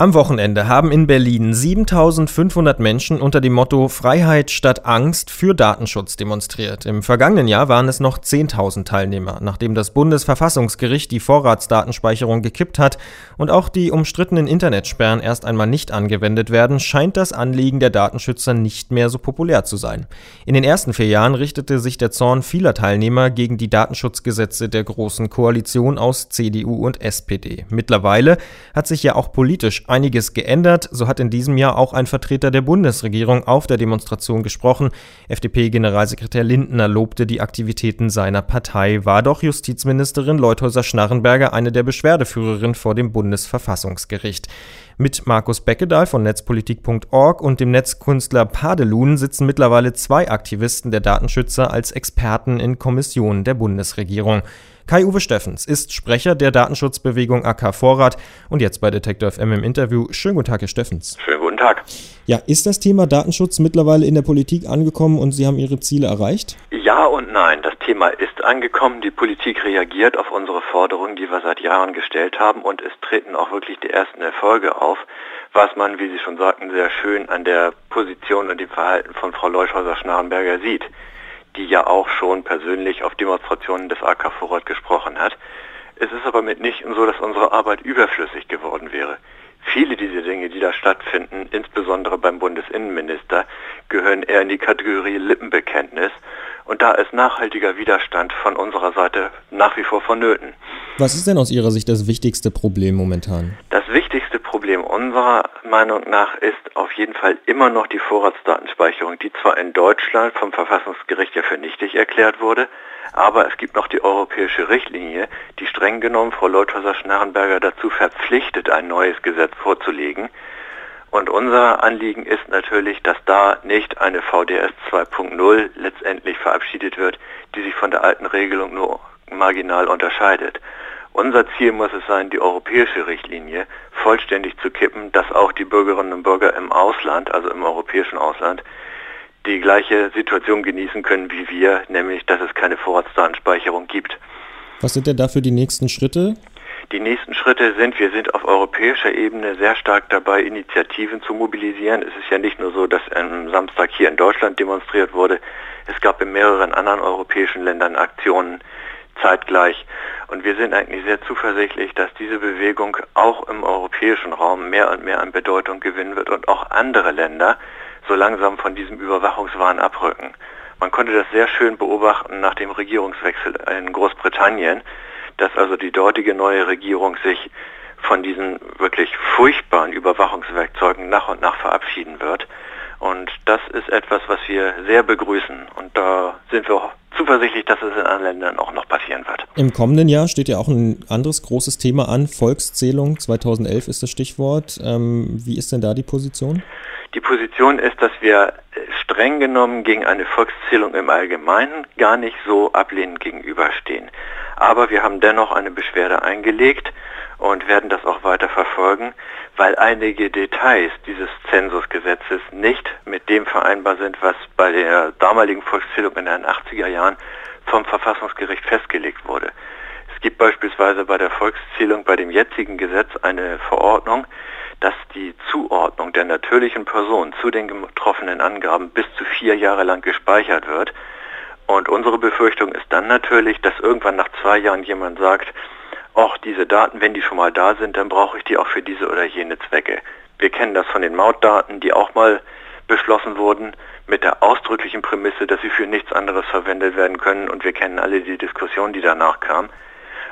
Am Wochenende haben in Berlin 7500 Menschen unter dem Motto Freiheit statt Angst für Datenschutz demonstriert. Im vergangenen Jahr waren es noch 10.000 Teilnehmer, nachdem das Bundesverfassungsgericht die Vorratsdatenspeicherung gekippt hat und auch die umstrittenen Internetsperren erst einmal nicht angewendet werden, scheint das Anliegen der Datenschützer nicht mehr so populär zu sein. In den ersten vier Jahren richtete sich der Zorn vieler Teilnehmer gegen die Datenschutzgesetze der Großen Koalition aus CDU und SPD. Mittlerweile hat sich ja auch politisch einiges geändert. So hat in diesem Jahr auch ein Vertreter der Bundesregierung auf der Demonstration gesprochen. FDP-Generalsekretär Lindner lobte die Aktivitäten seiner Partei. War doch Justizministerin Leuthäuser-Schnarrenberger eine der Beschwerdeführerinnen vor dem Bundesverfassungsgericht. Mit Markus Beckedahl von netzpolitik.org und dem Netzkünstler Padelun sitzen mittlerweile zwei Aktivisten der Datenschützer als Experten in Kommissionen der Bundesregierung. Kai-Uwe Steffens ist Sprecher der Datenschutzbewegung AK Vorrat und jetzt bei Detektor FM im Interview. Schönen guten Tag, Herr Steffens. Schönen guten Tag. Ja, ist das Thema Datenschutz mittlerweile in der Politik angekommen und Sie haben Ihre Ziele erreicht? Ja und nein. Das Thema ist angekommen. Die Politik reagiert auf unsere Forderungen, die wir seit Jahren gestellt haben und es treten auch wirklich die ersten Erfolge auf, was man, wie Sie schon sagten, sehr schön an der Position und dem Verhalten von Frau Leuschhäuser-Schnarrenberger sieht die ja auch schon persönlich auf Demonstrationen des AK Vorrat gesprochen hat. Es ist aber mitnichten so, dass unsere Arbeit überflüssig geworden wäre. Viele dieser Dinge, die da stattfinden, insbesondere beim Bundesinnenminister, gehören eher in die Kategorie Lippenbekenntnis. Und da ist nachhaltiger Widerstand von unserer Seite nach wie vor vonnöten. Was ist denn aus Ihrer Sicht das wichtigste Problem momentan? Das wichtigste Problem unserer Meinung nach ist auf jeden Fall immer noch die Vorratsdatenspeicherung, die zwar in Deutschland vom Verfassungsgericht ja für nichtig erklärt wurde, aber es gibt noch die europäische Richtlinie, die streng genommen Frau Leuthäuser-Schnarrenberger dazu verpflichtet, ein neues Gesetz vorzulegen. Und unser Anliegen ist natürlich, dass da nicht eine VDS 2.0 letztendlich verabschiedet wird, die sich von der alten Regelung nur marginal unterscheidet. Unser Ziel muss es sein, die europäische Richtlinie vollständig zu kippen, dass auch die Bürgerinnen und Bürger im Ausland, also im europäischen Ausland, die gleiche Situation genießen können wie wir, nämlich dass es keine Vorratsdatenspeicherung gibt. Was sind denn dafür die nächsten Schritte? Die nächsten Schritte sind, wir sind auf europäischer Ebene sehr stark dabei, Initiativen zu mobilisieren. Es ist ja nicht nur so, dass am Samstag hier in Deutschland demonstriert wurde. Es gab in mehreren anderen europäischen Ländern Aktionen zeitgleich. Und wir sind eigentlich sehr zuversichtlich, dass diese Bewegung auch im europäischen Raum mehr und mehr an Bedeutung gewinnen wird und auch andere Länder so langsam von diesem Überwachungswahn abrücken. Man konnte das sehr schön beobachten nach dem Regierungswechsel in Großbritannien, dass also die dortige neue Regierung sich von diesen wirklich furchtbaren Überwachungswerkzeugen nach und nach verabschieden wird. Und das ist etwas, was wir sehr begrüßen. Und da sind wir zuversichtlich, dass es in anderen Ländern auch noch passieren wird. Im kommenden Jahr steht ja auch ein anderes großes Thema an. Volkszählung 2011 ist das Stichwort. Ähm, wie ist denn da die Position? Die Position ist, dass wir streng genommen gegen eine Volkszählung im Allgemeinen gar nicht so ablehnend gegenüberstehen. Aber wir haben dennoch eine Beschwerde eingelegt und werden das auch weiter verfolgen, weil einige Details dieses Zensusgesetzes nicht mit dem vereinbar sind, was bei der damaligen Volkszählung in den 80er Jahren vom Verfassungsgericht festgelegt wurde. Es gibt beispielsweise bei der Volkszählung bei dem jetzigen Gesetz eine Verordnung, dass die Zuordnung der natürlichen Person zu den getroffenen Angaben bis zu vier Jahre lang gespeichert wird. Und unsere Befürchtung ist dann natürlich, dass irgendwann nach zwei Jahren jemand sagt, auch diese Daten, wenn die schon mal da sind, dann brauche ich die auch für diese oder jene Zwecke. Wir kennen das von den Mautdaten, die auch mal beschlossen wurden mit der ausdrücklichen Prämisse, dass sie für nichts anderes verwendet werden können und wir kennen alle die Diskussion, die danach kam.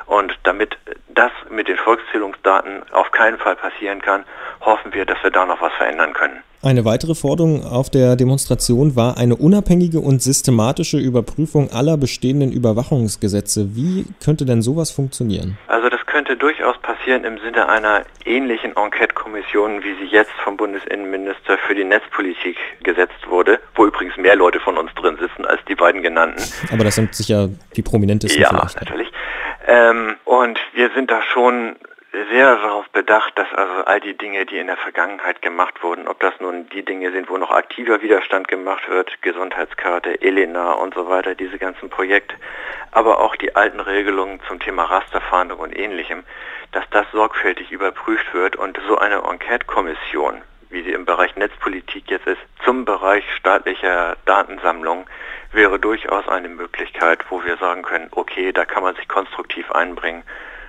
Und damit das mit den Volkszählungsdaten auf keinen Fall passieren kann, hoffen wir, dass wir da noch was verändern können. Eine weitere Forderung auf der Demonstration war eine unabhängige und systematische Überprüfung aller bestehenden Überwachungsgesetze. Wie könnte denn sowas funktionieren? Also das könnte durchaus passieren im Sinne einer ähnlichen Enquete-Kommission, wie sie jetzt vom Bundesinnenminister für die Netzpolitik gesetzt wurde, wo übrigens mehr Leute von uns drin sitzen als die beiden genannten. Aber das sind sicher die prominentesten. Ja, vielleicht. natürlich. Ähm, und wir sind da schon sehr darauf bedacht, dass also all die Dinge, die in der Vergangenheit gemacht wurden, ob das nun die Dinge sind, wo noch aktiver Widerstand gemacht wird, Gesundheitskarte, Elena und so weiter, diese ganzen Projekte, aber auch die alten Regelungen zum Thema Rasterfahndung und ähnlichem, dass das sorgfältig überprüft wird und so eine Enquete-Kommission, wie sie im Bereich Netzpolitik jetzt ist, zum Bereich staatlicher Datensammlung, wäre durchaus eine Möglichkeit, wo wir sagen können, okay, da kann man sich konstruktiv einbringen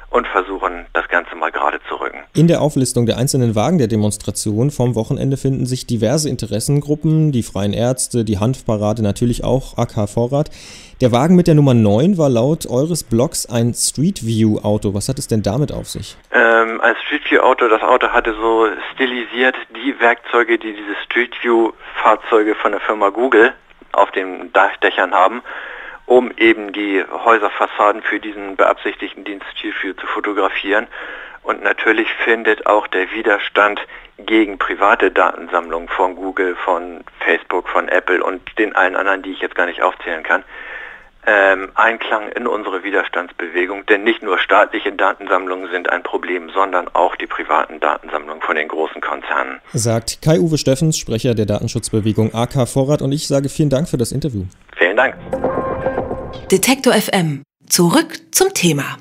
und versuchen, das Ganze mal gerade zu rücken. In der Auflistung der einzelnen Wagen der Demonstration vom Wochenende finden sich diverse Interessengruppen, die Freien Ärzte, die Hanfparade, natürlich auch AK Vorrat. Der Wagen mit der Nummer 9 war laut eures Blogs ein Street View Auto. Was hat es denn damit auf sich? Ähm, ein Street View Auto, das Auto hatte so stilisiert die Werkzeuge, die diese Street View Fahrzeuge von der Firma Google auf den Dachdächern haben um eben die Häuserfassaden für diesen beabsichtigten Dienst Street zu fotografieren. Und natürlich findet auch der Widerstand gegen private Datensammlungen von Google, von Facebook, von Apple und den allen anderen, die ich jetzt gar nicht aufzählen kann, ähm, Einklang in unsere Widerstandsbewegung. Denn nicht nur staatliche Datensammlungen sind ein Problem, sondern auch die privaten Datensammlungen von den großen Konzernen. Sagt Kai-Uwe Steffens, Sprecher der Datenschutzbewegung AK Vorrat. Und ich sage vielen Dank für das Interview. Vielen Dank. Detektor FM. Zurück zum Thema.